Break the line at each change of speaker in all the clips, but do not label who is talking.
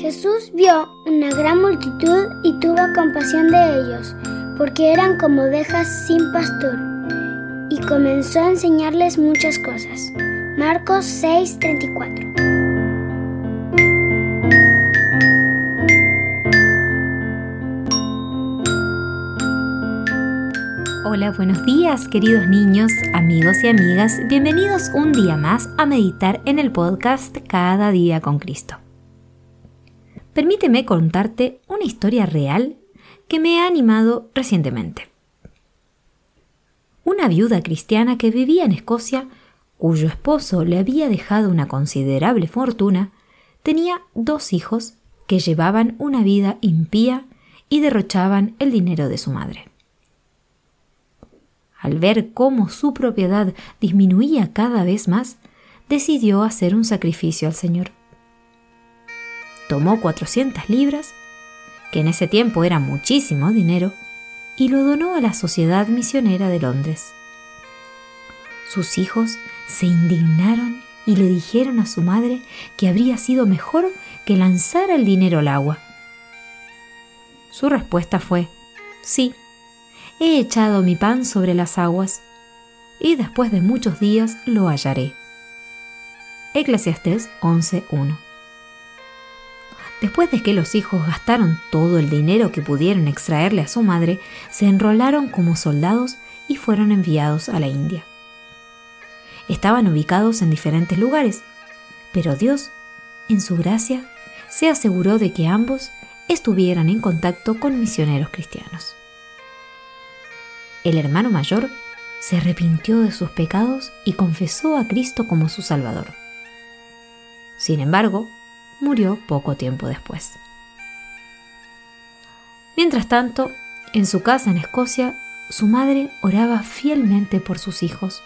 Jesús vio una gran multitud y tuvo compasión de ellos, porque eran como ovejas sin pastor, y comenzó a enseñarles muchas cosas. Marcos 6:34
Hola, buenos días queridos niños, amigos y amigas. Bienvenidos un día más a meditar en el podcast Cada día con Cristo. Permíteme contarte una historia real que me ha animado recientemente. Una viuda cristiana que vivía en Escocia, cuyo esposo le había dejado una considerable fortuna, tenía dos hijos que llevaban una vida impía y derrochaban el dinero de su madre. Al ver cómo su propiedad disminuía cada vez más, decidió hacer un sacrificio al Señor. Tomó 400 libras, que en ese tiempo era muchísimo dinero, y lo donó a la Sociedad Misionera de Londres. Sus hijos se indignaron y le dijeron a su madre que habría sido mejor que lanzara el dinero al agua. Su respuesta fue, sí, he echado mi pan sobre las aguas, y después de muchos días lo hallaré. Eclesiastés 11.1 Después de que los hijos gastaron todo el dinero que pudieron extraerle a su madre, se enrolaron como soldados y fueron enviados a la India. Estaban ubicados en diferentes lugares, pero Dios, en su gracia, se aseguró de que ambos estuvieran en contacto con misioneros cristianos. El hermano mayor se arrepintió de sus pecados y confesó a Cristo como su Salvador. Sin embargo, murió poco tiempo después. Mientras tanto, en su casa en Escocia, su madre oraba fielmente por sus hijos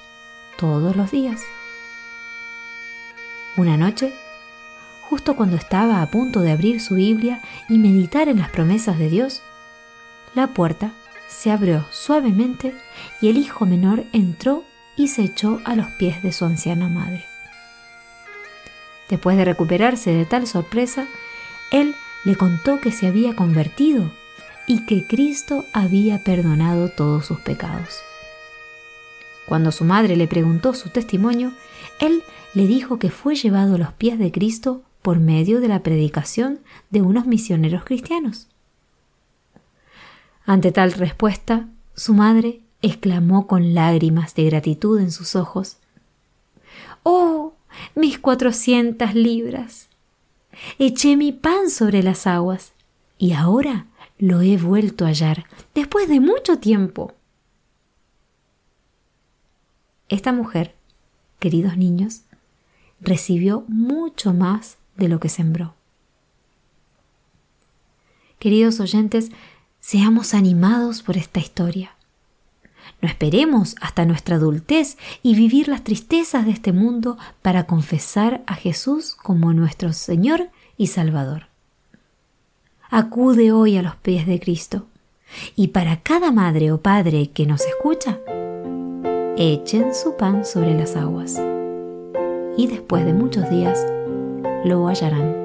todos los días. Una noche, justo cuando estaba a punto de abrir su Biblia y meditar en las promesas de Dios, la puerta se abrió suavemente y el hijo menor entró y se echó a los pies de su anciana madre. Después de recuperarse de tal sorpresa, él le contó que se había convertido y que Cristo había perdonado todos sus pecados. Cuando su madre le preguntó su testimonio, él le dijo que fue llevado a los pies de Cristo por medio de la predicación de unos misioneros cristianos. Ante tal respuesta, su madre exclamó con lágrimas de gratitud en sus ojos, ¡Oh, mis cuatrocientas libras! Eché mi pan sobre las aguas y ahora lo he vuelto a hallar después de mucho tiempo. Esta mujer, queridos niños, recibió mucho más de lo que sembró. Queridos oyentes, Seamos animados por esta historia. No esperemos hasta nuestra adultez y vivir las tristezas de este mundo para confesar a Jesús como nuestro Señor y Salvador. Acude hoy a los pies de Cristo y para cada madre o padre que nos escucha, echen su pan sobre las aguas y después de muchos días lo hallarán.